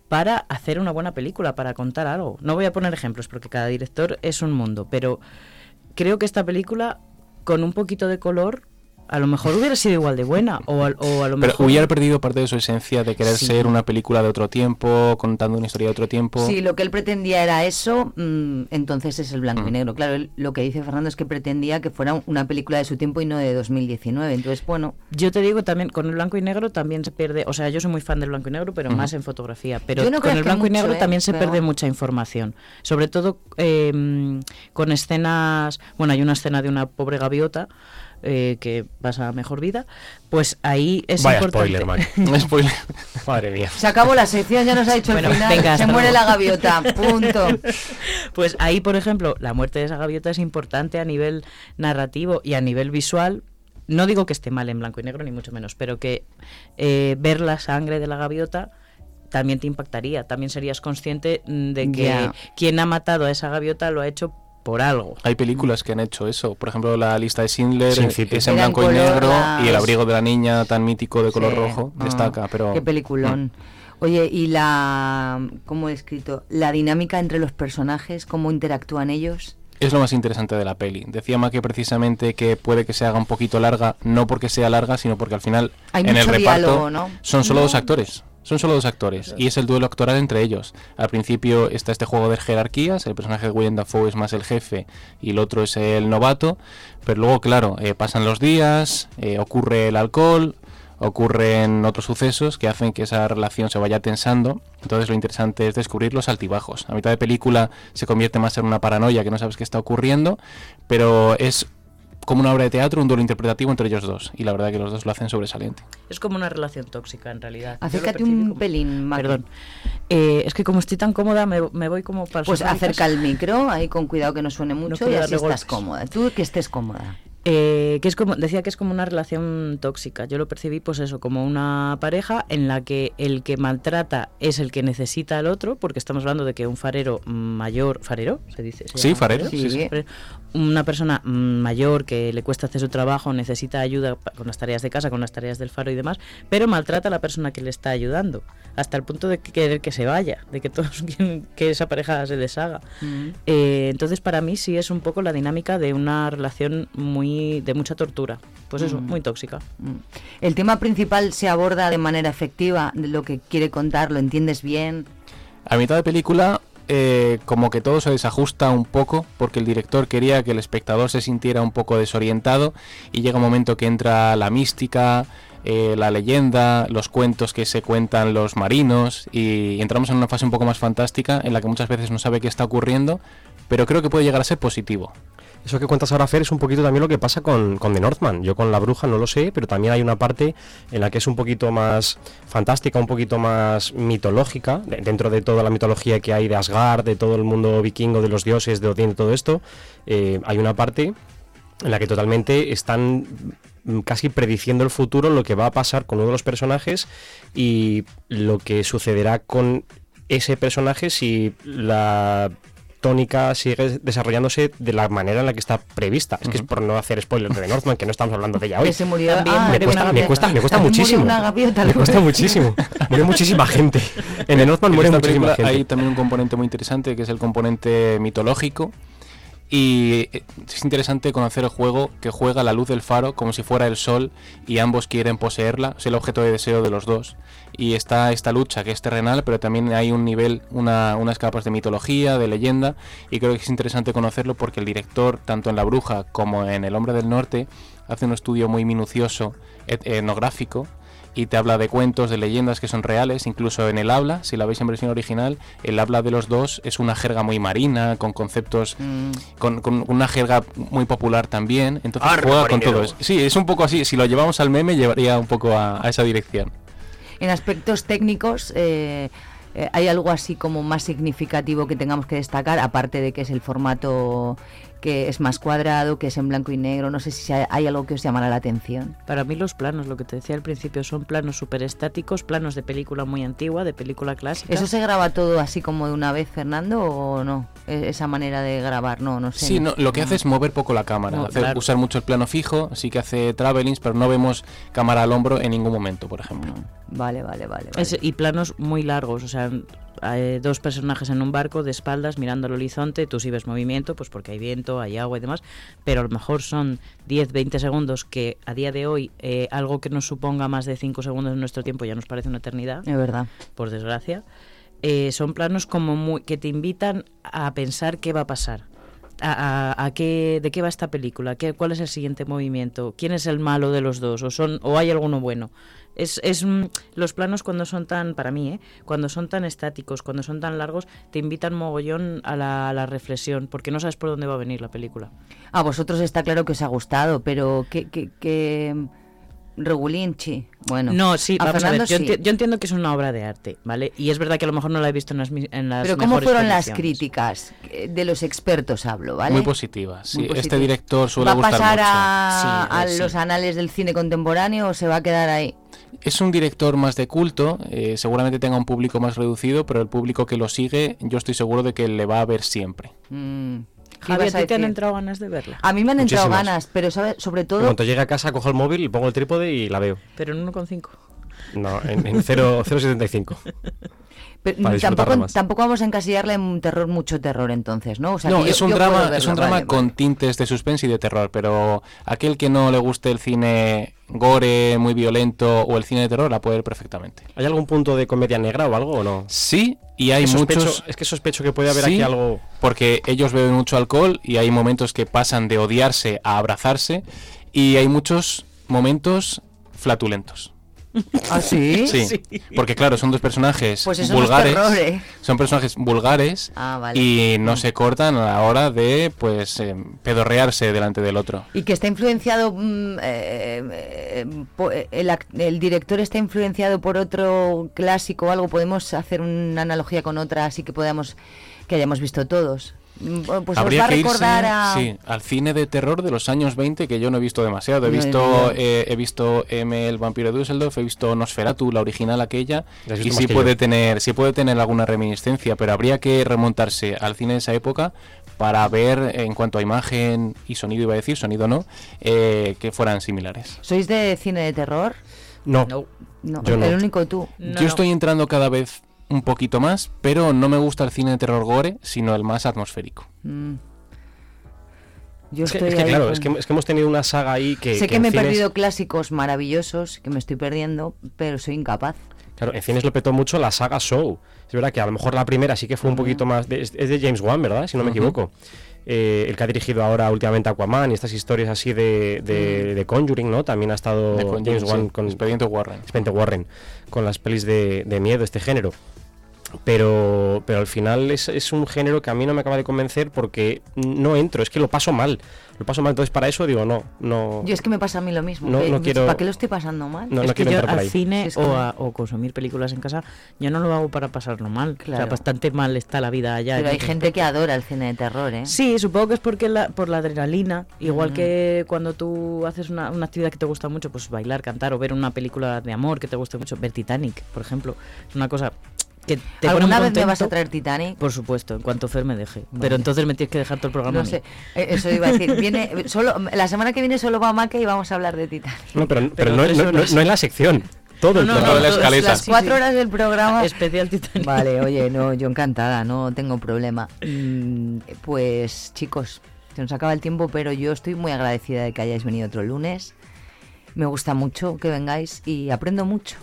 para hacer una buena película, para contar algo. No voy a poner ejemplos porque cada director es un mundo, pero creo que esta película con un poquito de color a lo mejor hubiera sido igual de buena o, a lo Pero mejor hubiera perdido parte de su esencia de querer Sí. ser una película de otro tiempo, contando una historia de otro tiempo. Si lo que él pretendía era eso, mm, entonces es el blanco y negro. Claro, él- lo que dice Fernando es que pretendía que fuera una película de su tiempo y no de 2019. Entonces, bueno, Yo te digo también, con el blanco y negro también se pierde, o sea, yo soy muy fan del blanco y negro, pero más en fotografía. Pero no con el blanco y negro ¿eh? también se Pero- pierde mucha información. Sobre todo eh, con escenas, bueno, hay una escena de una pobre gaviota eh, que pasa a mejor vida, pues ahí es Vaya importante. spoiler, Mike. *laughs* spoiler. Madre mía. se acabó la sección, ya nos ha dicho Bueno, el final. venga, se muere luego. la gaviota, punto. *laughs* Pues ahí, por ejemplo, la muerte de esa gaviota es importante a nivel narrativo y a nivel visual. No digo que esté mal en blanco y negro, ni mucho menos, pero que eh, ver la sangre de la gaviota también te impactaría. También serías consciente mm, de que quien ha matado a esa gaviota lo ha hecho por algo. Hay películas que han hecho eso. Por ejemplo, la lista de Schindler Sin City. es en blanco y negro las- y el abrigo de la niña tan mítico de color Sí. rojo Ah, destaca. Pero Qué peliculón. Oye, y la. ¿Cómo he escrito? La dinámica entre los personajes, cómo interactúan ellos. es lo más interesante de la peli. Decía Maque precisamente que puede que se haga un poquito larga, no porque sea larga, sino porque al final Hay en el mucho reparto diálogo, ¿no? son solo No. dos actores. Son solo dos actores y es el duelo actoral entre ellos. Al principio está este juego de jerarquías, el personaje de William Dafoe es más el jefe y el otro es el novato, pero luego, claro, eh, pasan los días, eh, ocurre el alcohol, ocurren otros sucesos que hacen que esa relación se vaya tensando. Entonces lo interesante es descubrir los altibajos. A mitad de película se convierte más en una paranoia que no sabes qué está ocurriendo, pero es como una obra de teatro, un duelo interpretativo entre ellos dos. Y la verdad que los dos lo hacen sobresaliente. Es como una relación tóxica en realidad. Acércate un como- pelín, Maki. Perdón. Eh, es que como estoy tan cómoda, me, me voy como para el Pues acerca el micro, ahí con cuidado que no suene mucho y así estás golpes. cómoda. Tú que estés cómoda. Eh, que es como decía que es como una relación tóxica yo lo percibí pues eso como una pareja en la que el que maltrata es el que necesita al otro porque estamos hablando de que un farero mayor farero se dice ¿Se Sí, farero, sí, sí. Farero. una persona mm, mayor que le cuesta hacer su trabajo necesita ayuda con las tareas de casa con las tareas del faro y demás pero maltrata a la persona que le está ayudando hasta el punto de que- querer que se vaya de que todos *laughs* quieren que esa pareja se deshaga eh, entonces para mí sí es un poco la dinámica de una relación muy de mucha tortura. Pues eso, Mm. muy tóxica. El tema principal se aborda de manera efectiva, de lo que quiere contar, lo entiendes bien. A mitad de película, eh, como que todo se desajusta un poco, porque el director quería que el espectador se sintiera un poco desorientado, y llega un momento que entra la mística, eh, la leyenda, los cuentos que se cuentan los marinos, y entramos en una fase un poco más fantástica, en la que muchas veces no sabe qué está ocurriendo, pero creo que puede llegar a ser positivo. Eso que cuentas ahora, Fer, es un poquito también lo que pasa con, con The Northman. Yo con La Bruja no lo sé, pero también hay una parte en la que es un poquito más fantástica, un poquito más mitológica, de- dentro de toda la mitología que hay de Asgard, de todo el mundo vikingo, de los dioses, de Odín, de todo esto. eh, hay una parte en la que totalmente están mm, casi prediciendo el futuro, lo que va a pasar con uno de los personajes y lo que sucederá con ese personaje si la tónica sigue desarrollándose de la manera en la que está prevista. Es que es por no hacer spoilers de Northman, que no estamos hablando de ella hoy. Que se murió También ah, me, muere cuesta, una me cuesta, me cuesta También muchísimo. una gaviota, me cuesta muchísimo. Murió muchísima gente. En el Northman muere muchísima gente. hay también un componente muy interesante que es el componente mitológico. Y eh, es interesante conocer el juego que juega la luz del faro como si fuera el sol y ambos quieren poseerla, es el objeto de deseo de los dos. Y está esta lucha que es terrenal, pero también hay un nivel, una, unas capas de mitología, de leyenda, y creo que es interesante conocerlo porque el director, tanto en La Bruja como en El Hombre del Norte, hace un estudio muy minucioso, et- etnográfico, y te habla de cuentos, de leyendas que son reales, incluso en el habla, si la veis en versión original, el habla de los dos es una jerga muy marina, con conceptos, con, con una jerga muy popular también, entonces Arre, juega con todo eso. Sí, es un poco así, si lo llevamos al meme llevaría un poco a, a esa dirección. En aspectos técnicos, eh, eh, ¿hay algo así como más significativo que tengamos que destacar? Aparte de que es el formato que es más cuadrado, que es en blanco y negro. No sé si hay- algo que os llamará la atención. Para mí los planos, lo que te decía al principio, son planos súper estáticos, planos de película muy antigua, de película clásica. ¿Eso se graba todo así como de una vez, Fernando, o no? E- Esa manera de grabar, no, no sé. Sí, no, lo que hace es mover poco la cámara, No, hacer- claro. usar mucho el plano fijo, sí que hace travelings, pero no vemos cámara al hombro en ningún momento, por ejemplo. Vale, vale, vale. vale. Es- y planos muy largos, o sea, hay dos personajes en un barco de espaldas mirando al horizonte, tú sí ves movimiento, pues porque hay viento, hay agua y demás, pero a lo mejor son 10, 20 segundos que a día de hoy eh, algo que nos suponga más de 5 segundos en nuestro tiempo ya nos parece una eternidad. Es verdad. Por desgracia. Eh, son planos como muy, que te invitan a pensar qué va a pasar. A, qué, ¿De qué va esta película? ¿Qué, ¿Cuál es el siguiente movimiento? ¿Quién es el malo de los dos? ¿O, son, o hay alguno bueno? Es, es mm, los planos cuando son tan, para mí, ¿eh? cuando son tan estáticos, cuando son tan largos, te invitan mogollón a la, a la reflexión, porque no sabes por dónde va a venir la película. A vosotros está claro que os ha gustado, pero ¿qué, qué, qué... Regulinchi? Bueno, no, sí, a vamos a ver, Fernando yo, sí. enti- yo entiendo que es una obra de arte, ¿vale? Y es verdad que a lo mejor no la he visto en las, en las Pero ¿cómo fueron las críticas? Eh, De los expertos hablo, ¿vale? Muy positivas, sí. Muy Este director suele ¿Va a gustar pasar mucho. a, Sí, a eh, sí. los anales del cine contemporáneo o se va a quedar ahí? Es un director más de culto, eh, seguramente tenga un público más reducido, pero el público que lo sigue, yo estoy seguro de que le va a ver siempre. Mm. ¿Qué Javi, ibas ¿a ti te han entrado ganas de verla? A mí me han entrado ganas, pero ¿sabes? sobre todo... cuanto llegue a casa, cojo el móvil, pongo el trípode y la veo. Pero en 1,5. No, en, en 0 0,75. *laughs* pero tampoco, más. tampoco vamos a encasillarle en un terror, mucho terror entonces, ¿no? O sea, no, yo- es un drama, es un drama vale, con tintes de suspense y de terror, pero aquel que no le guste el cine gore, muy violento o el cine de terror la puede ver perfectamente. ¿Hay algún punto de comedia negra o algo o no? Sí, y hay Es que sospecho- muchos. Es que sospecho que puede haber Sí, aquí algo. Porque ellos beben mucho alcohol y hay momentos que pasan de odiarse a abrazarse y hay muchos momentos flatulentos. ¿Ah, sí? Sí, porque claro, son dos personajes Pues vulgares. terror, ¿eh? Son personajes vulgares Ah, vale. y no se cortan a la hora de pues eh, pedorrearse delante del otro. Y que está influenciado, mm, eh, eh, eh, el, el director está influenciado por otro clásico o algo, podemos hacer una analogía con otra así que podamos, que hayamos visto todos. Mm, Pues Habría os va a que irse recordar a... sí, al cine de terror de los años 20 que yo no he visto demasiado. He No, visto no. eh, he visto M el vampiro de Düsseldorf, he visto Nosferatu, la original aquella, y sí puede yo. tener sí puede tener alguna reminiscencia, pero habría que remontarse al cine de esa época para ver en cuanto a imagen y sonido iba a decir, sonido no, eh, que fueran similares. ¿Sois de cine de terror? No. No, Yo no. el único tú. yo estoy entrando cada vez un poquito más, pero no me gusta el cine de terror gore, sino el más atmosférico. Mm. Yo Es que, estoy es que, claro, con- es que, es que hemos tenido una saga ahí que. sé que, me he cines- perdido clásicos maravillosos, que me estoy perdiendo, pero soy incapaz. Claro, en cines lo petó mucho la saga Show. Es verdad que a lo mejor la primera sí que fue un poquito más. de- es, de James Wan, ¿verdad? Si no me equivoco. Eh, el que ha dirigido ahora últimamente Aquaman y estas historias así de, de, de Conjuring, ¿no? También ha estado James Wan sí. con Expediente Warren. Expediente Warren, con las pelis de, de miedo, este género. Pero, pero al final es, es un género que a mí no me acaba de convencer porque no entro, es que lo paso mal. Lo paso mal, entonces para eso digo, no, no. Yo es que me pasa a mí lo mismo. No- no quiero- ¿Para qué lo estoy pasando mal? No, es no que quiero yo al ahí. cine Es que- o, a- o consumir películas en casa, yo no lo hago para pasarlo mal. O Claro. sea, bastante mal está la vida allá. Pero hay gente que adora el cine de terror, ¿eh? Sí, supongo que es porque la, por la adrenalina, igual Mm. que cuando tú haces una, una actividad que te gusta mucho, pues bailar, cantar o ver una película de amor que te guste mucho, ver Titanic, por ejemplo, es una cosa que te ¿Alguna vez me vas a traer Titanic? Por supuesto, en cuanto Fer me deje. Vale. Pero entonces me tienes que dejar todo el programa. No a mí. sé, eh, eso iba a decir. Viene, solo, la semana que viene solo va Maca y vamos a hablar de Titanic. No, pero, pero, Pero no, no- no- no en la sección. Todo el No, no, programa. no, todas Las cuatro horas del programa. Especial Titanic. Vale, *laughs* oye, no, yo encantada, no tengo problema. Mm, Pues chicos, se nos acaba el tiempo, pero yo estoy muy agradecida de que hayáis venido otro lunes. Me gusta mucho que vengáis y aprendo mucho.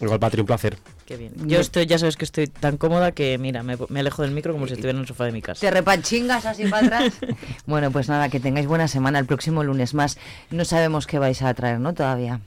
Igual, Patri, un placer. Qué bien. Yo estoy, ya sabes que estoy tan cómoda que, mira, me, me alejo del micro como si estuviera en el sofá de mi casa. ¿Te repanchingas así para atrás? *laughs* bueno, pues nada, que tengáis buena semana el próximo lunes más. No sabemos qué vais a traer, ¿no? Todavía.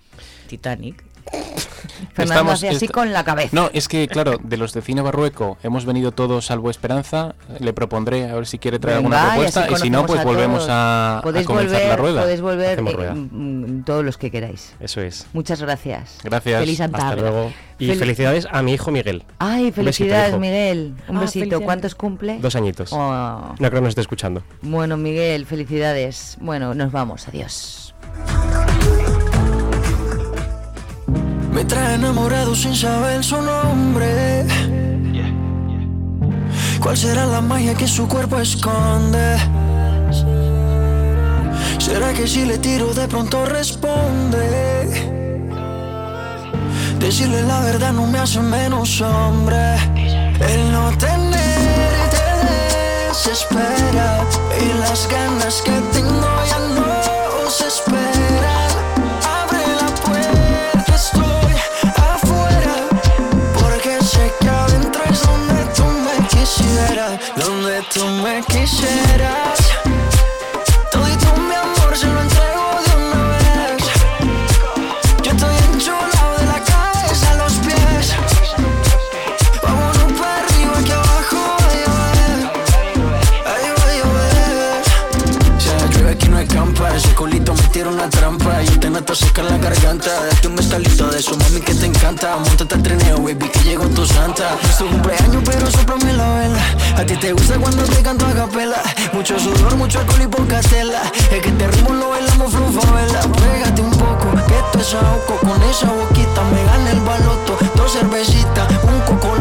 Titanic. *laughs* Fernando hace así con la cabeza. No, es que, claro, de los de cine barrueco hemos venido todos salvo Esperanza. Le propondré a ver si quiere traer Venga, alguna propuesta. Y, si no, pues a volvemos a, a podéis comenzar volver, la rueda. Podéis volver eh, rueda. mm, todos los que queráis. Eso es. Muchas gracias. Gracias. Feliz Santa Hasta luego. Y Fel- felicidades a mi hijo Miguel. Ay, besito, felicidades. Miguel. Un Ah, besito. ¿Cuántos cumple? Dos añitos. Oh. No creo que nos esté escuchando. Bueno, Miguel, felicidades. Bueno, nos vamos. Adiós. Me trae enamorado sin saber su nombre. ¿Cuál será la magia que su cuerpo esconde? ¿Será que si le tiro de pronto responde? Decirle la verdad no me hace menos hombre. El no tener te desespera y las ganas que tengo ya no se esperan. Tú me quisieras. Culito me tira una trampa. Yo te noto seca la garganta. Date un estalito de su mami que te encanta. Montate al trineo, baby, que llegó tu santa. Es tu cumpleaños, pero soplame la vela. A ti te gusta cuando te canto a capela. Mucho sudor, mucho alcohol y poca tela. Es que este ritmo lo bailamos vela. Pégate un poco, que esto es ahogo. Con esa boquita me gana el baloto. Dos cervecitas, un coco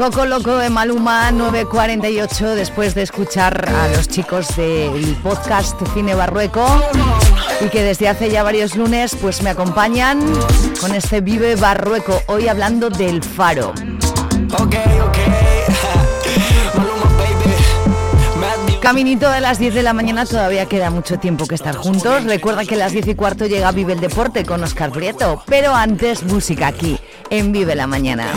Coco Loco de Maluma 948 después de escuchar a los chicos del podcast Cine Barrueco y que desde hace ya varios lunes pues me acompañan con este Vive Barrueco hoy hablando del faro. Ok, ok. *laughs* Maluma, baby. Mad Caminito de las 10 de la mañana todavía queda mucho tiempo que estar juntos. Recuerda que a las 10 y cuarto llega Vive el Deporte con Oscar Prieto, pero antes música aquí en Vive la Mañana.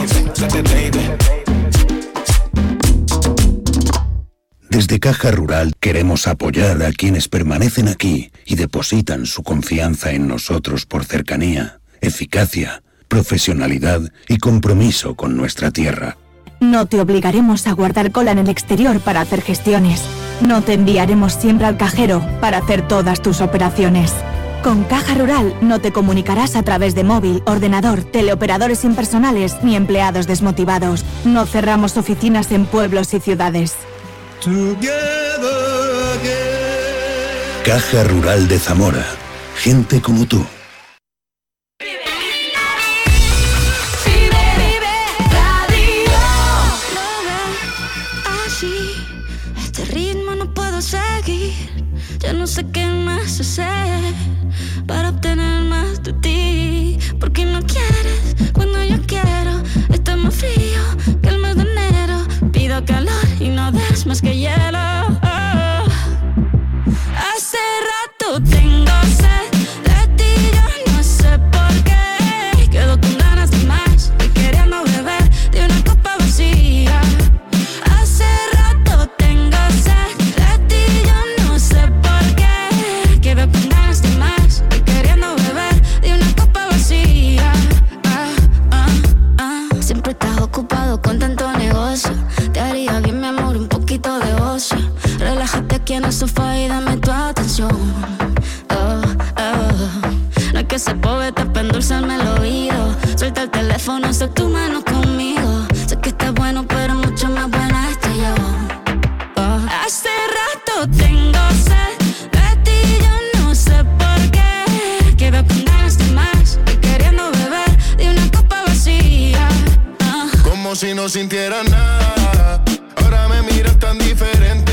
Desde Caja Rural queremos apoyar a quienes permanecen aquí y depositan su confianza en nosotros por cercanía, eficacia, profesionalidad y compromiso con nuestra tierra. No te obligaremos a guardar cola en el exterior para hacer gestiones. No te enviaremos siempre al cajero para hacer todas tus operaciones. Con Caja Rural no te comunicarás a través de móvil, ordenador, teleoperadores impersonales ni empleados desmotivados. No cerramos oficinas en pueblos y ciudades. Caja Rural de Zamora. Gente como tú. Este ritmo no puedo seguir. Ya no sé qué más que hielo. sofá y dame tu atención. Oh, oh. No es que se pobre, para endulzarme el oído. Suelta el teléfono, está tu mano conmigo. Sé que estás bueno, pero mucho más buena estoy yo. Oh. Hace rato tengo sed. y yo no sé por qué. Que bebendo este más. Como si no sintiera nada. Ahora me miras tan diferente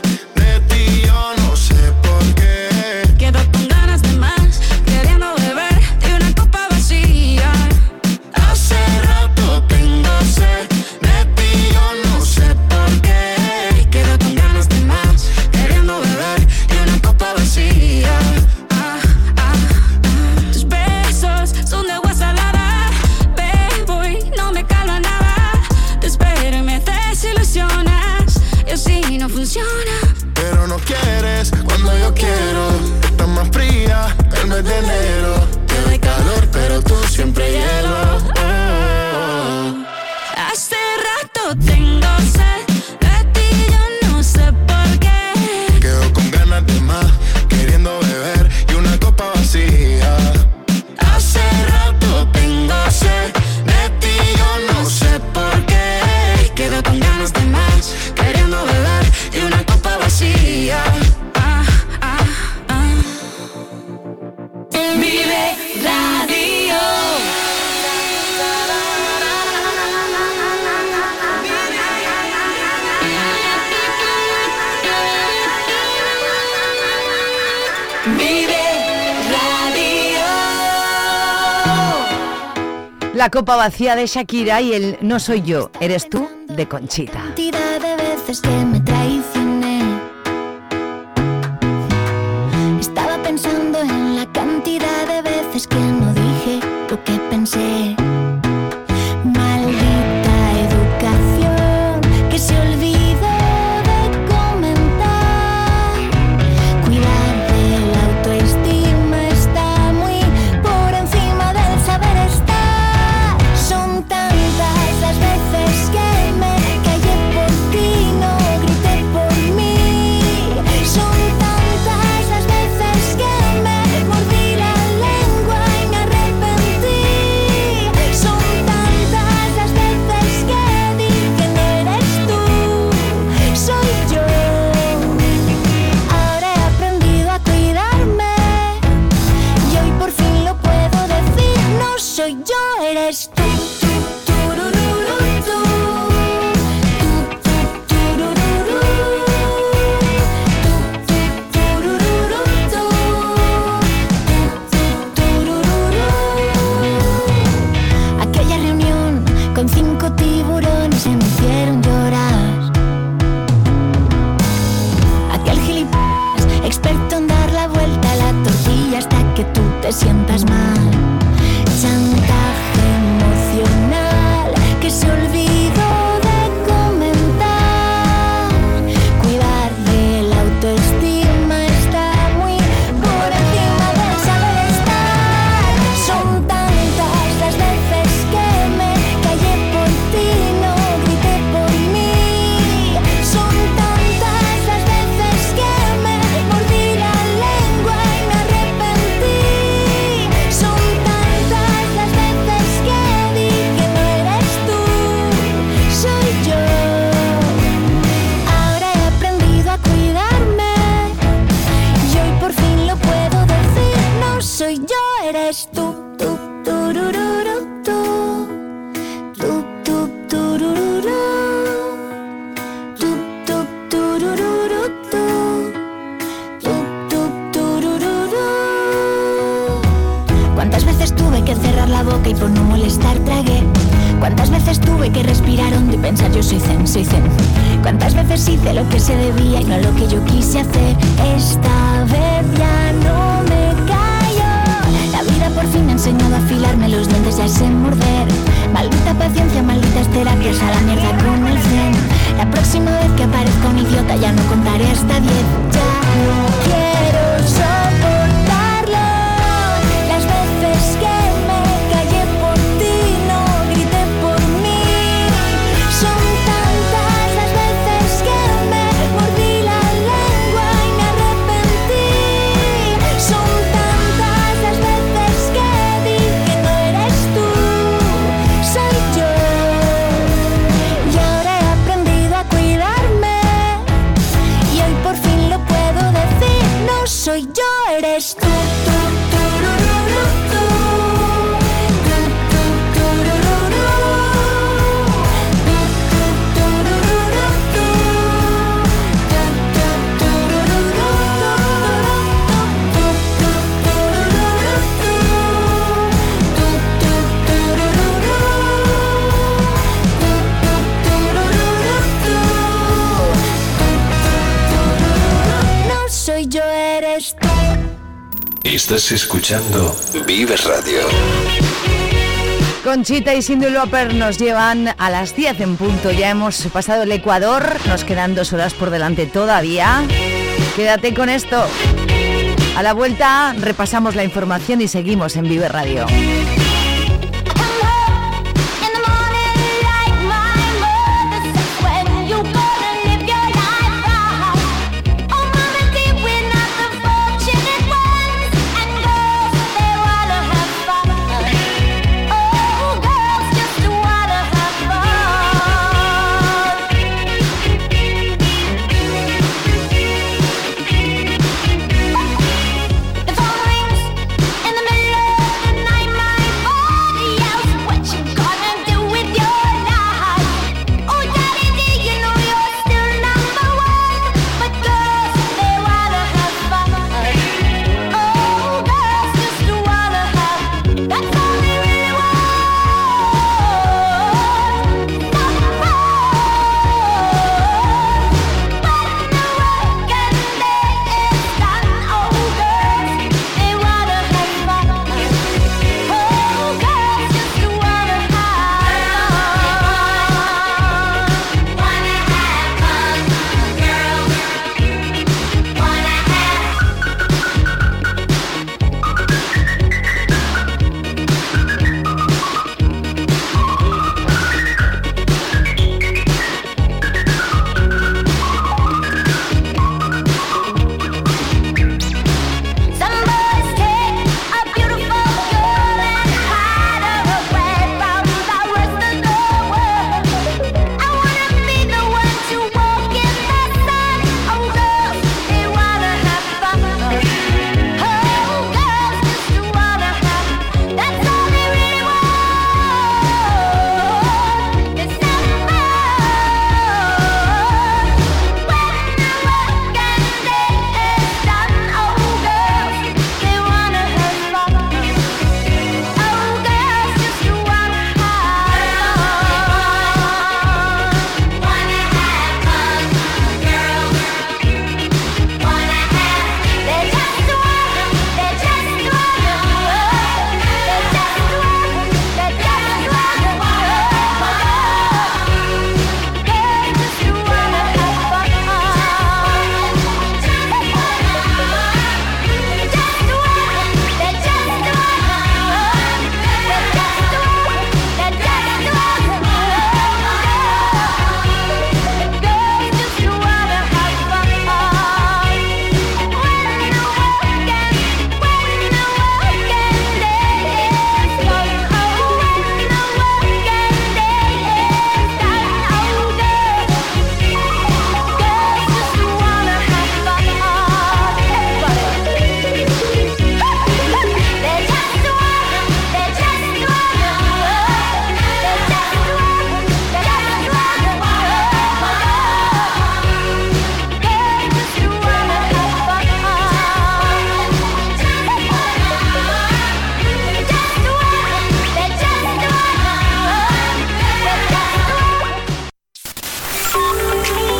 La copa vacía de Shakira y el No soy yo, eres tú de Conchita. de veces que tuyo eres tú. Estás escuchando Vive Radio. Conchita y Cindy Loper nos llevan a las 10 en punto. Ya hemos pasado el Ecuador, nos quedan dos horas por delante todavía. Quédate con esto. A la vuelta repasamos la información y seguimos en Vive Radio.